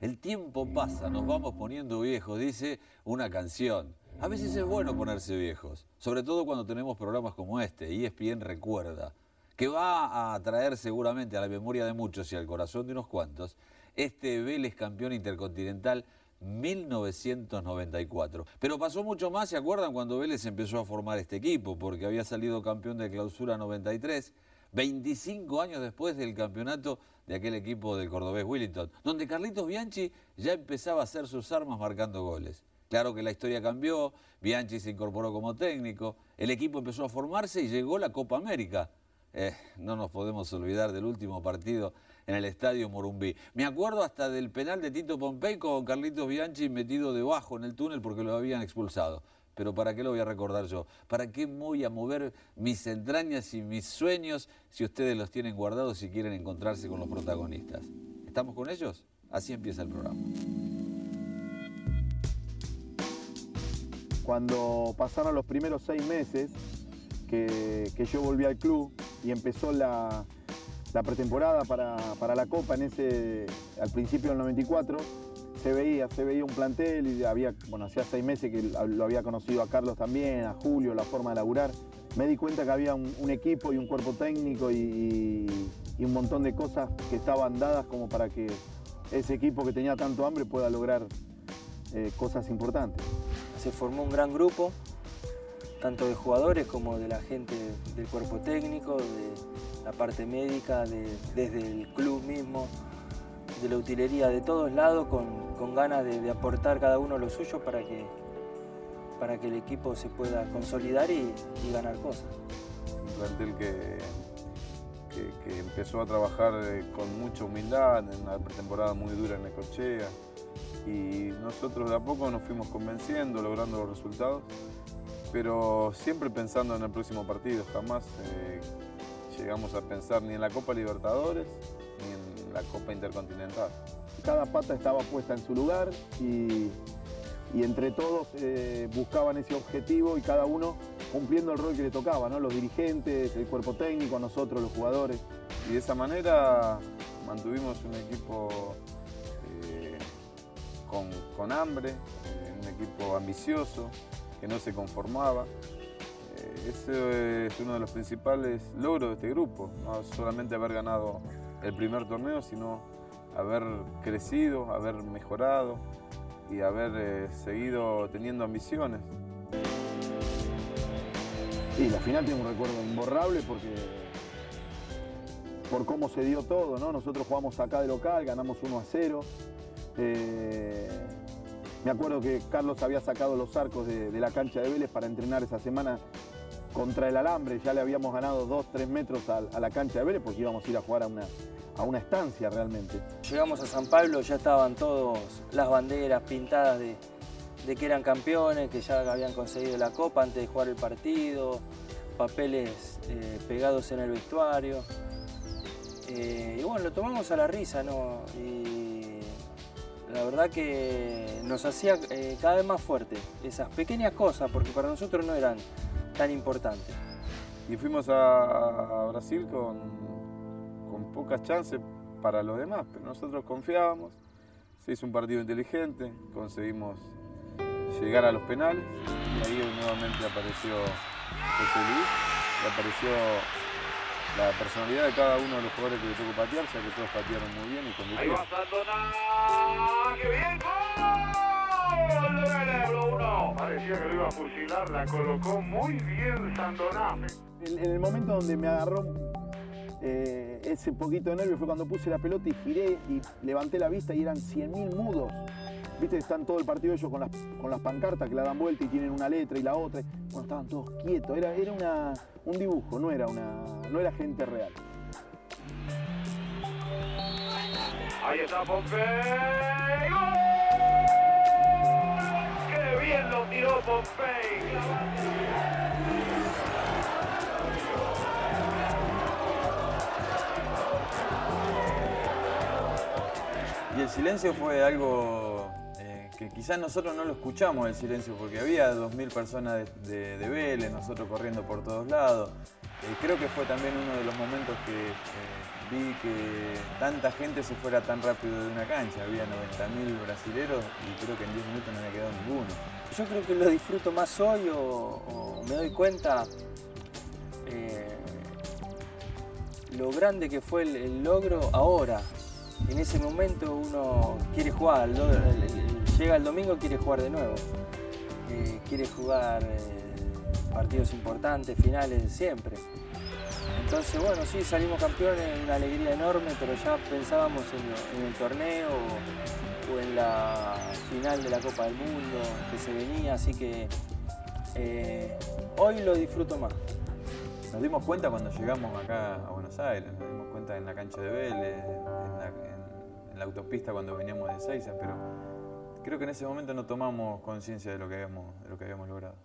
El tiempo pasa, nos vamos poniendo viejos, dice una canción. A veces es bueno ponerse viejos, sobre todo cuando tenemos programas como este, y ESPN recuerda, que va a traer seguramente a la memoria de muchos y al corazón de unos cuantos este Vélez campeón intercontinental 1994. Pero pasó mucho más, ¿se acuerdan cuando Vélez empezó a formar este equipo? Porque había salido campeón de clausura 93, 25 años después del campeonato de aquel equipo del cordobés Willington, donde Carlitos Bianchi ya empezaba a hacer sus armas marcando goles. Claro que la historia cambió, Bianchi se incorporó como técnico, el equipo empezó a formarse y llegó la Copa América. Eh, no nos podemos olvidar del último partido en el estadio Morumbí. Me acuerdo hasta del penal de Tito Pompey con Carlitos Bianchi metido debajo en el túnel porque lo habían expulsado. Pero ¿para qué lo voy a recordar yo? ¿Para qué voy a mover mis entrañas y mis sueños si ustedes los tienen guardados y quieren encontrarse con los protagonistas? ¿Estamos con ellos? Así empieza el programa. Cuando pasaron los primeros seis meses que, yo volví al club y empezó la, la pretemporada para, para, la Copa en ese, al principio del 94, se veía, se veía un plantel y había, bueno, hacía seis meses que lo había conocido a Carlos también, a Julio, la forma de laburar. Me di cuenta que había un, equipo y un cuerpo técnico y, un montón de cosas que estaban dadas como para que ese equipo que tenía tanto hambre pueda lograr eh, cosas importantes. Se formó un gran grupo, tanto de jugadores como de la gente del cuerpo técnico, de la parte médica, desde el club mismo, de la utilería, de todos lados, con, ganas de, aportar cada uno lo suyo para que, para que el equipo se pueda consolidar y, ganar cosas. Un plantel que, que, empezó a trabajar eh, con mucha humildad, en una pretemporada muy dura en Necochea, y nosotros de a poco nos fuimos convenciendo, logrando los resultados pero siempre pensando en el próximo partido, jamás eh, llegamos a pensar ni en la Copa Libertadores ni en la Copa Intercontinental. Cada pata estaba puesta en su lugar y, entre todos eh, buscaban ese objetivo y cada uno cumpliendo el rol que le tocaba, ¿no? los dirigentes, el cuerpo técnico, nosotros, los jugadores. Y de esa manera mantuvimos un equipo eh, con, hambre, un equipo ambicioso, que no se conformaba. Eh, ese es uno de los principales logros de este grupo, no solamente haber ganado el primer torneo, sino haber crecido, haber mejorado y haber eh, seguido teniendo ambiciones. Sí, la final tiene un recuerdo imborrable porque por cómo se dio todo, ¿no? Nosotros jugamos acá de local, ganamos 1 a 0. Me acuerdo que Carlos había sacado los arcos de, la cancha de Vélez para entrenar esa semana contra el alambre. Ya le habíamos ganado 2, 3 metros a, la cancha de Vélez porque íbamos a ir a jugar a una, a una estancia realmente. Llegamos a San Pablo, ya estaban todas las banderas pintadas de, que eran campeones, que ya habían conseguido la copa antes de jugar el partido, papeles eh, pegados en el vestuario. Eh, y bueno, lo tomamos a la risa, ¿no? la verdad que nos hacía eh, cada vez más fuerte esas pequeñas cosas, porque para nosotros no eran tan importantes. Y fuimos a, Brasil con pocas chances para los demás, pero nosotros confiábamos, se hizo un partido inteligente, conseguimos llegar a los penales y ahí nuevamente apareció José Luis y apareció la personalidad de cada uno de los jugadores que le tocó patear, ya que todos patearon muy bien y con Ahí va Santona, ¡qué bien! ¡Gol! uno. Parecía que lo iba a fusilar, la colocó muy bien Santona. En, el momento donde me agarró eh, ese poquito de nervio fue cuando puse la pelota y giré y levanté la vista y eran 100.000 mudos. Viste, están todo el partido ellos con las, con las pancartas que la dan vuelta y tienen una letra y la otra. Bueno, estaban todos quietos. Era, era una, un dibujo, no era, una, no era gente real. Ahí está Pompey. ¡Qué bien lo tiró Pompey! El silencio fue algo que quizás nosotros no lo escuchamos el silencio porque había 2.000 personas de, de, Vélez, nosotros corriendo por todos lados. Eh, creo que fue también uno de los momentos que vi que tanta gente se fuera tan rápido de una cancha. Había 90.000 brasileros y creo que en 10 minutos no había quedado ninguno. Yo creo que lo disfruto más hoy o, me doy cuenta eh, lo grande que fue el logro ahora. En ese momento uno quiere jugar, llega el domingo quiere jugar de nuevo. Eh, quiere jugar eh, partidos importantes, finales siempre. Entonces, bueno, sí, salimos campeones, una alegría enorme, pero ya pensábamos en, el torneo o, o en la final de la Copa del Mundo que se venía, así que eh, hoy lo disfruto más. Nos dimos cuenta cuando llegamos acá a Buenos Aires, nos dimos cuenta en la cancha de Vélez, en la, en- la autopista cuando veníamos de Seiza, pero creo que en ese momento no tomamos conciencia de lo que de lo que habíamos logrado.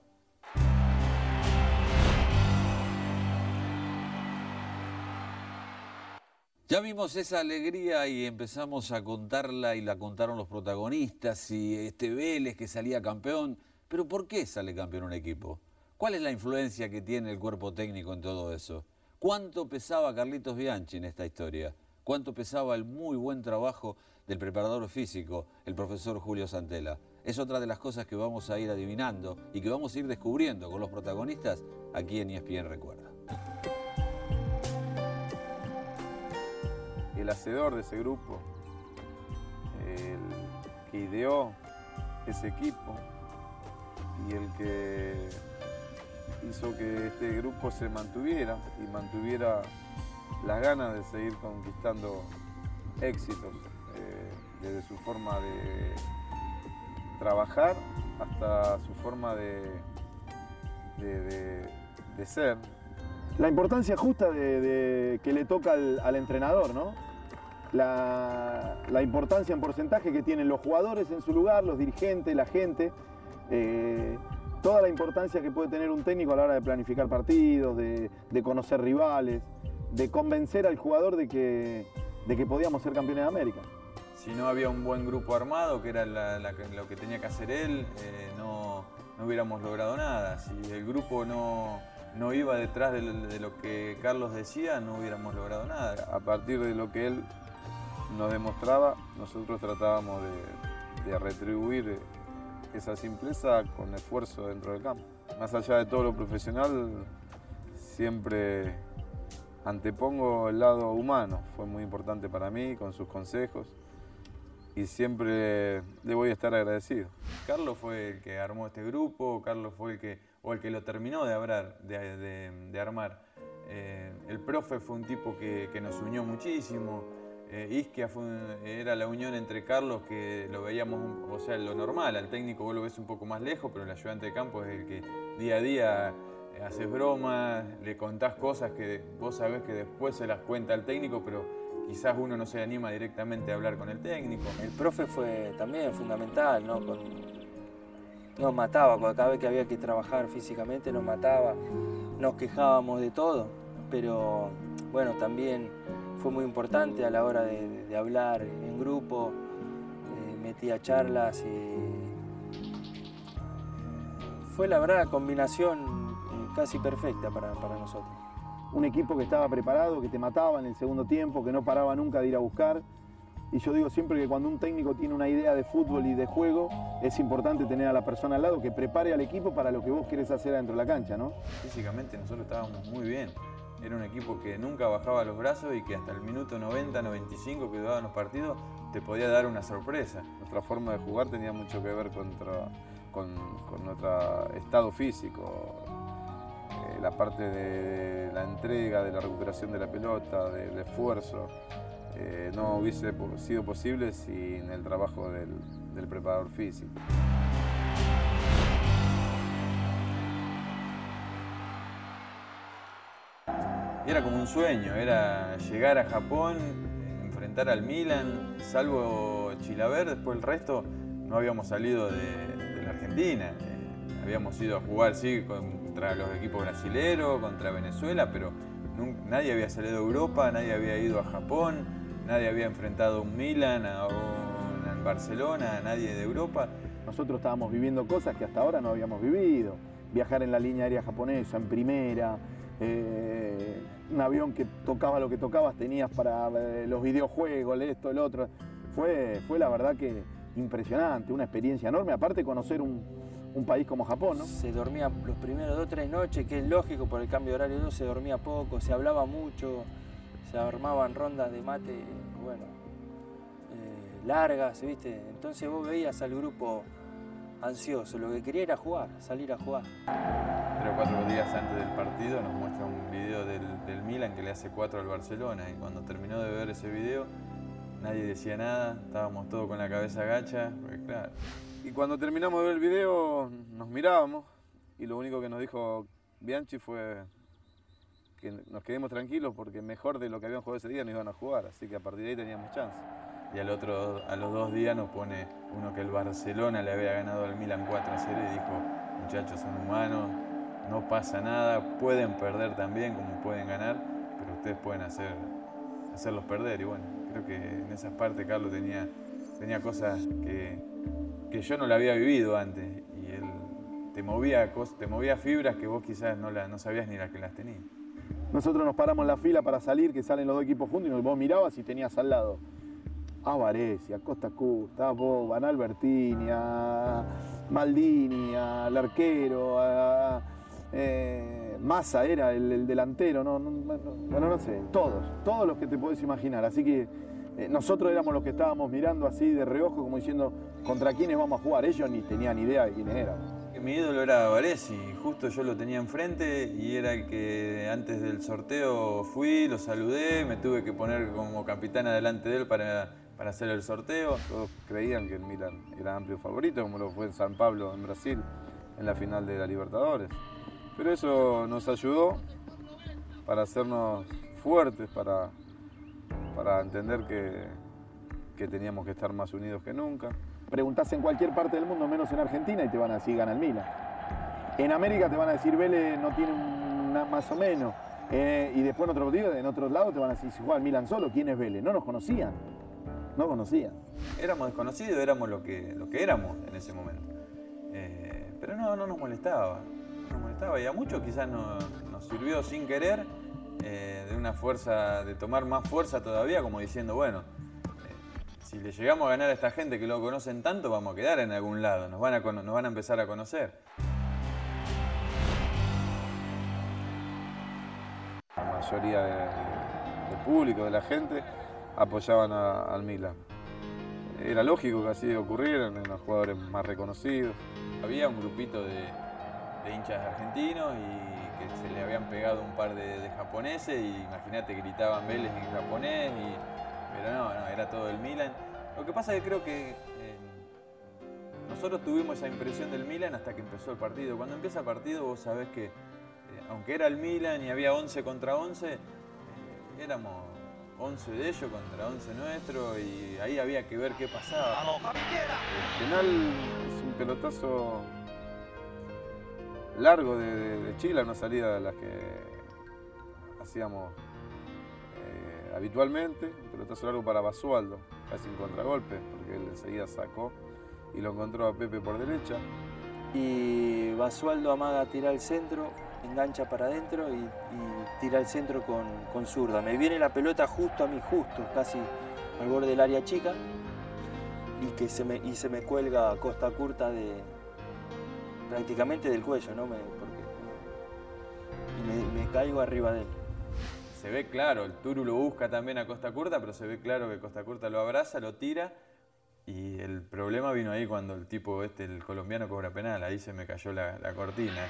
Ya vimos esa alegría y empezamos a contarla y la contaron los protagonistas y este Vélez que salía campeón. Pero ¿por qué sale campeón un equipo? ¿Cuál es la influencia que tiene el cuerpo técnico en todo eso? ¿Cuánto pesaba Carlitos Bianchi en esta historia? ¿Cuánto pesaba el muy buen trabajo del preparador físico, el profesor Julio Santela? Es otra de las cosas que vamos a ir adivinando y que vamos a ir descubriendo con los protagonistas aquí en ESPN Recuerda. el hacedor de ese grupo, el que ideó ese equipo y el que hizo que este grupo se mantuviera y mantuviera las ganas de seguir conquistando éxitos, eh, desde su forma de trabajar hasta su forma de, de- ser, La importancia justa de, que le toca al, entrenador, ¿no? La, la importancia en porcentaje que tienen los jugadores en su lugar, los dirigentes, la gente, eh, toda la importancia que puede tener un técnico a la hora de planificar partidos, de conocer rivales, de convencer al jugador de que, de que podíamos ser campeones de América. Si no había un buen grupo armado, que era la- la que- lo que tenía que hacer él, eh, no, no hubiéramos logrado nada. Si el grupo no, no iba detrás de lo, de lo que Carlos decía, no hubiéramos logrado nada. a partir de lo que él nos demostraba, nosotros tratábamos de, de retribuir esa simpleza con esfuerzo dentro del campo. Más allá de todo lo profesional, siempre antepongo el lado humano. Fue muy importante para mí con sus consejos y siempre le voy a estar agradecido. Carlos fue el que armó este grupo, Carlos fue el que, o el que lo terminó de, hablar, de, armar. Eh, el profe fue un tipo que, nos unió muchísimo. Eh, Isquia fue era la unión entre Carlos, que lo veíamos, o sea, lo normal, al técnico vos lo ves un poco más lejos, pero el ayudante de campo es el que día a día haces bromas, le contás cosas que vos sabés que después se las cuenta al técnico, pero quizás uno no se anima directamente a hablar con el técnico. El profe fue también fundamental, ¿no? Nos mataba, cada vez que había que trabajar físicamente nos mataba, nos quejábamos de todo, pero bueno, también fue muy importante a la hora de, hablar en grupo, eh, metía charlas y fue la verdad combinación eh, casi perfecta para, para nosotros. un equipo que estaba preparado, que te mataba en el segundo tiempo, que no paraba nunca de ir a buscar. Y yo digo siempre que cuando un técnico tiene una idea de fútbol y de juego, es importante tener a la persona al lado que prepare al equipo para lo que vos querés hacer adentro de la cancha, ¿no? Físicamente nosotros estábamos muy bien. Era un equipo que nunca bajaba los brazos y que hasta el minuto 90, 95 que duraban los partidos te podía dar una sorpresa. Nuestra forma de jugar tenía mucho que ver contra- con, con nuestro estado físico, eh, la parte de la entrega, de la recuperación de la pelota, del esfuerzo. eh, no hubiese sido posible sin el trabajo del, preparador físico. Era como un sueño, era llegar a Japón, enfrentar al Milan, salvo Chilaver, después el resto no habíamos salido de, la Argentina. Eh, habíamos ido a jugar, sí, contra los equipos brasileros, contra Venezuela, pero nadie había salido a Europa, nadie había ido a Japón, nadie había enfrentado a un Milan, a un Barcelona, a nadie de Europa. Nosotros estábamos viviendo cosas que hasta ahora no habíamos vivido. Viajar en la línea aérea japonesa, en primera, eh, un avión que tocaba lo que tocabas, tenías para eh, los videojuegos, esto, el otro. Fue, fue la verdad que impresionante, una experiencia enorme, aparte conocer un, un país como Japón, ¿no? Se dormía los primeros dos o tres noches, que es lógico por el cambio de horario, se dormía poco, se hablaba mucho, se armaban rondas de mate, bueno, eh, largas, ¿viste? Entonces vos veías al grupo ansioso, lo que quería era jugar, salir a jugar. Tres o cuatro días antes del partido nos muestra un video del, del Milan que le hace cuatro al Barcelona y cuando terminó de ver ese video nadie decía nada, estábamos todos con la cabeza gacha, porque claro, Y cuando terminamos de ver el video nos mirábamos y lo único que nos dijo Bianchi fue que nos quedemos tranquilos porque mejor de lo que habían jugado ese día nos iban a jugar, así que a partir de ahí teníamos chance. Y al otro, a los dos días nos pone uno que el Barcelona le había ganado al Milan 4 a 0 y dijo, muchachos son humanos, no pasa nada, pueden perder también como pueden ganar, pero ustedes pueden hacer, hacerlos perder. Y bueno, que en esas partes Carlos tenía, tenía cosas que, que yo no la había vivido antes y él te movía, te movía fibras que vos quizás no, la, no sabías ni las que las tenías. Nosotros nos paramos en la fila para salir, que salen los dos equipos juntos, y vos mirabas y tenías al lado a Varese, a Costa Curta, a Boban, a Albertini, a Maldini, al arquero, a eh, Massa era el, el delantero, no, no- no- bueno, no sé, todos, todos los que te podés imaginar. Así que eh, nosotros éramos los que estábamos mirando así de reojo, como diciendo, ¿contra quiénes vamos a jugar? Ellos ni tenían idea de quiénes éramos. Mi ídolo era Varesi, justo yo lo tenía enfrente y era el que antes del sorteo fui, lo saludé, me tuve que poner como capitán adelante de él para, para hacer el sorteo. Todos creían que el Milan era amplio favorito, como lo fue en San Pablo, en Brasil, en la final de la Libertadores. Pero eso nos ayudó para hacernos fuertes, para, para entender que, que teníamos que estar más unidos que nunca. Preguntás en cualquier parte del mundo, menos en Argentina, y te van a decir gana el Milan. En América te van a decir Vélez no tiene una más o menos. Eh, y después en otro partido, en otros lados te van a decir si juega el Milan solo, ¿quién es Vélez? No nos conocían. No conocían. Éramos desconocidos, éramos lo que, lo que éramos en ese momento. Eh, pero no, no nos molestaba, nos molestaba y a muchos quizás no- nos sirvió sin querer eh, de una fuerza, de tomar más fuerza todavía, como diciendo, bueno, eh, si le llegamos a ganar a esta gente que lo conocen tanto, vamos a quedar en algún lado, nos van a, nos van a empezar a conocer. La mayoría de- de- del público, de la gente, apoyaban al Milan. Era lógico que así ocurriera, eran los jugadores más reconocidos. Había un grupito de, de hinchas argentinos y que se le habían pegado un par de, de japoneses y imagínate gritaban Vélez en japonés, y- pero no, no, era todo el Milan. Lo que pasa es que creo que eh, nosotros tuvimos esa impresión del Milan hasta que empezó el partido. Cuando empieza el partido vos sabés que eh, aunque era el Milan y había 11 contra 11, eh, éramos 11 de ellos contra 11 nuestros y ahí había que ver qué pasaba. El penal es un pelotazo largo de, Chile, una salida de las que hacíamos eh, habitualmente. Un pelotazo largo para Basualdo, casi un contragolpe, porque él enseguida sacó y lo encontró a Pepe por derecha. Y Basualdo amaga tira al centro, engancha para adentro y, tira al centro con, zurda. Me viene la pelota justo a mí, justo, casi al borde del área chica. Y, que se me, y se me cuelga costa curta de prácticamente del cuello, ¿no? Me, porque, y me, me caigo arriba de él. Se ve claro, el Turu lo busca también a Costa Curta, pero se ve claro que Costa Curta lo abraza, lo tira. Y el problema vino ahí cuando el tipo este, el colombiano, cobra penal. Ahí se me cayó la, la cortina.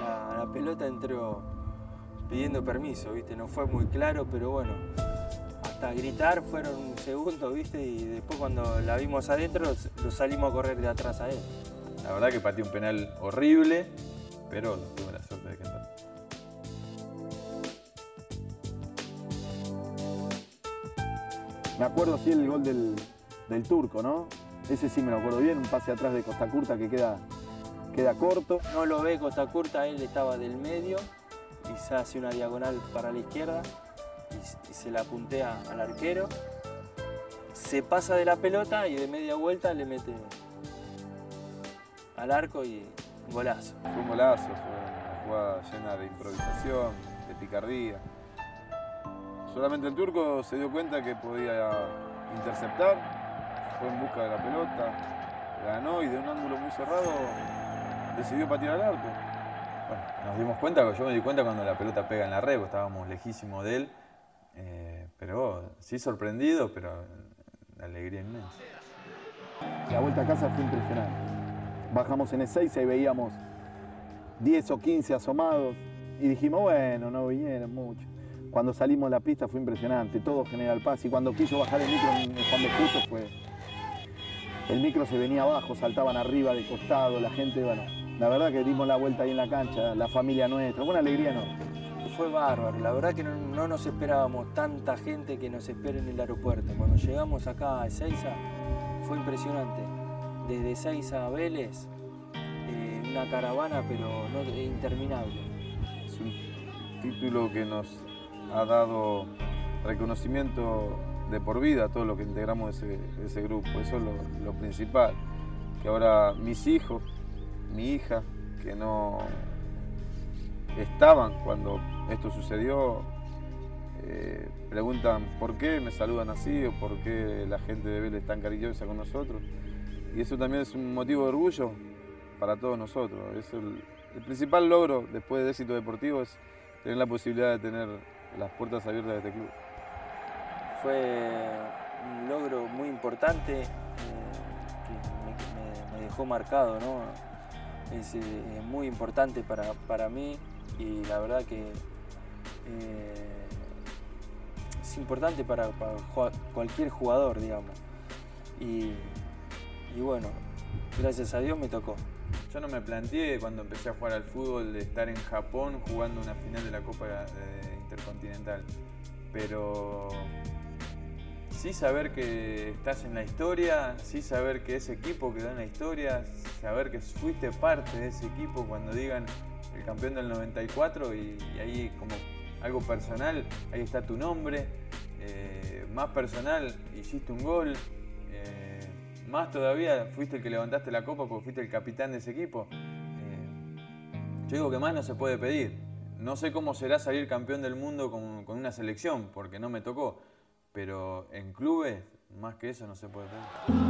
La, la pelota entró pidiendo permiso, ¿viste? No fue muy claro, pero bueno, hasta gritar fueron un segundo, ¿viste? Y después cuando la vimos adentro, lo salimos a correr de atrás a él. La verdad que pateé un penal horrible, pero tuve la suerte de que. Me acuerdo sí el gol del, del turco, ¿no? Ese sí me lo acuerdo bien, un pase atrás de Costa Curta que queda, queda corto. No lo ve Costa Curta, él estaba del medio y se hace una diagonal para la izquierda y, y se la puntea al arquero. Se pasa de la pelota y de media vuelta le mete al arco y golazo. Fue un golazo, fue una jugada llena de improvisación, picardía. Solamente el turco se dio cuenta que podía interceptar, fue en busca de la pelota, ganó y de un ángulo muy cerrado decidió patear al arco. Bueno, nos dimos cuenta, yo me di cuenta cuando la pelota pega en la red, estábamos lejísimos de él, eh, pero sí sorprendido, pero la alegría inmensa. La vuelta a casa fue impresionante. Bajamos en E6 y veíamos 10 o 15 asomados y dijimos, bueno, no vinieron mucho. Cuando salimos a la pista fue impresionante, todo General Paz y cuando quiso bajar el micro en Juan fue... El micro se venía abajo, saltaban arriba, de costado, la gente, bueno, la verdad que dimos la vuelta ahí en la cancha, la familia nuestra, una alegría no. Fue bárbaro, la verdad que no, no nos esperábamos tanta gente que nos espera en el aeropuerto. Cuando llegamos acá a Ezeiza fue impresionante. Desde Ezeiza a Vélez, eh, una caravana pero no, interminable. Es un título que nos ha dado reconocimiento de por vida a todos los que integramos ese, ese grupo. Eso es lo, lo principal. Que ahora mis hijos, mi hija, que no estaban cuando esto sucedió, eh, preguntan por qué me saludan así o por qué la gente de Vélez es tan cariñosa con nosotros. Y eso también es un motivo de orgullo para todos nosotros. Es el, principal logro después de éxito deportivo es tener la posibilidad de tener las puertas abiertas de este club. Fue un logro muy importante eh, que me, dejó marcado, ¿no? Es eh, muy importante para, para mí y la verdad que eh, es importante para, para cualquier jugador, digamos. Y, y bueno, gracias a Dios me tocó. Yo no me planteé cuando empecé a jugar al fútbol de estar en Japón jugando una final de la Copa de Intercontinental. Pero sí saber que estás en la historia, sí saber que ese equipo quedó en la historia, saber que fuiste parte de ese equipo cuando digan el campeón del 94 y, y ahí como algo personal, ahí está tu nombre, eh, más personal, hiciste un gol, eh, más todavía fuiste el que levantaste la copa porque fuiste el capitán de ese equipo. Eh, yo digo que más no se puede pedir. No sé cómo será salir campeón del mundo con, con una selección, porque no me tocó. Pero en clubes, más que eso no se puede pedir.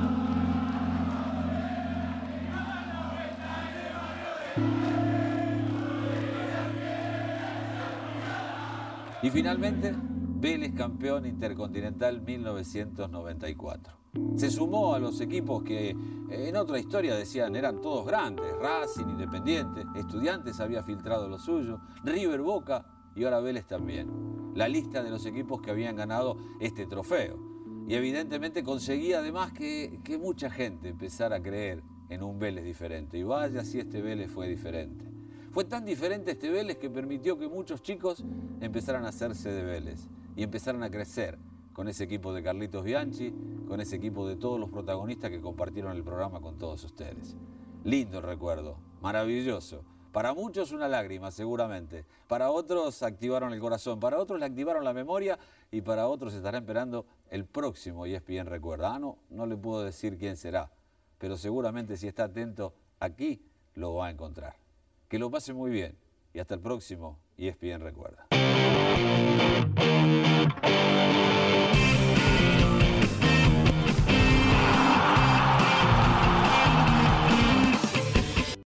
Y finalmente, Vélez campeón intercontinental 1994. Se sumó a los equipos que eh, en otra historia decían eran todos grandes, Racing, Independiente, Estudiantes había filtrado lo suyo, River Boca y ahora Vélez también. La lista de los equipos que habían ganado este trofeo. Y evidentemente conseguía además que, que mucha gente empezara a creer en un Vélez diferente. Y vaya si este Vélez fue diferente. Fue tan diferente este Vélez que permitió que muchos chicos empezaran a hacerse de Vélez y empezaran a crecer con ese equipo de Carlitos Bianchi, con ese equipo de todos los protagonistas que compartieron el programa con todos ustedes. Lindo recuerdo, maravilloso. Para muchos una lágrima, seguramente. Para otros activaron el corazón, para otros le activaron la memoria y para otros estará esperando el próximo ESPN Recuerda. Ah, no, no le puedo decir quién será, pero seguramente si está atento aquí lo va a encontrar. Que lo pase muy bien y hasta el próximo ESPN Recuerda.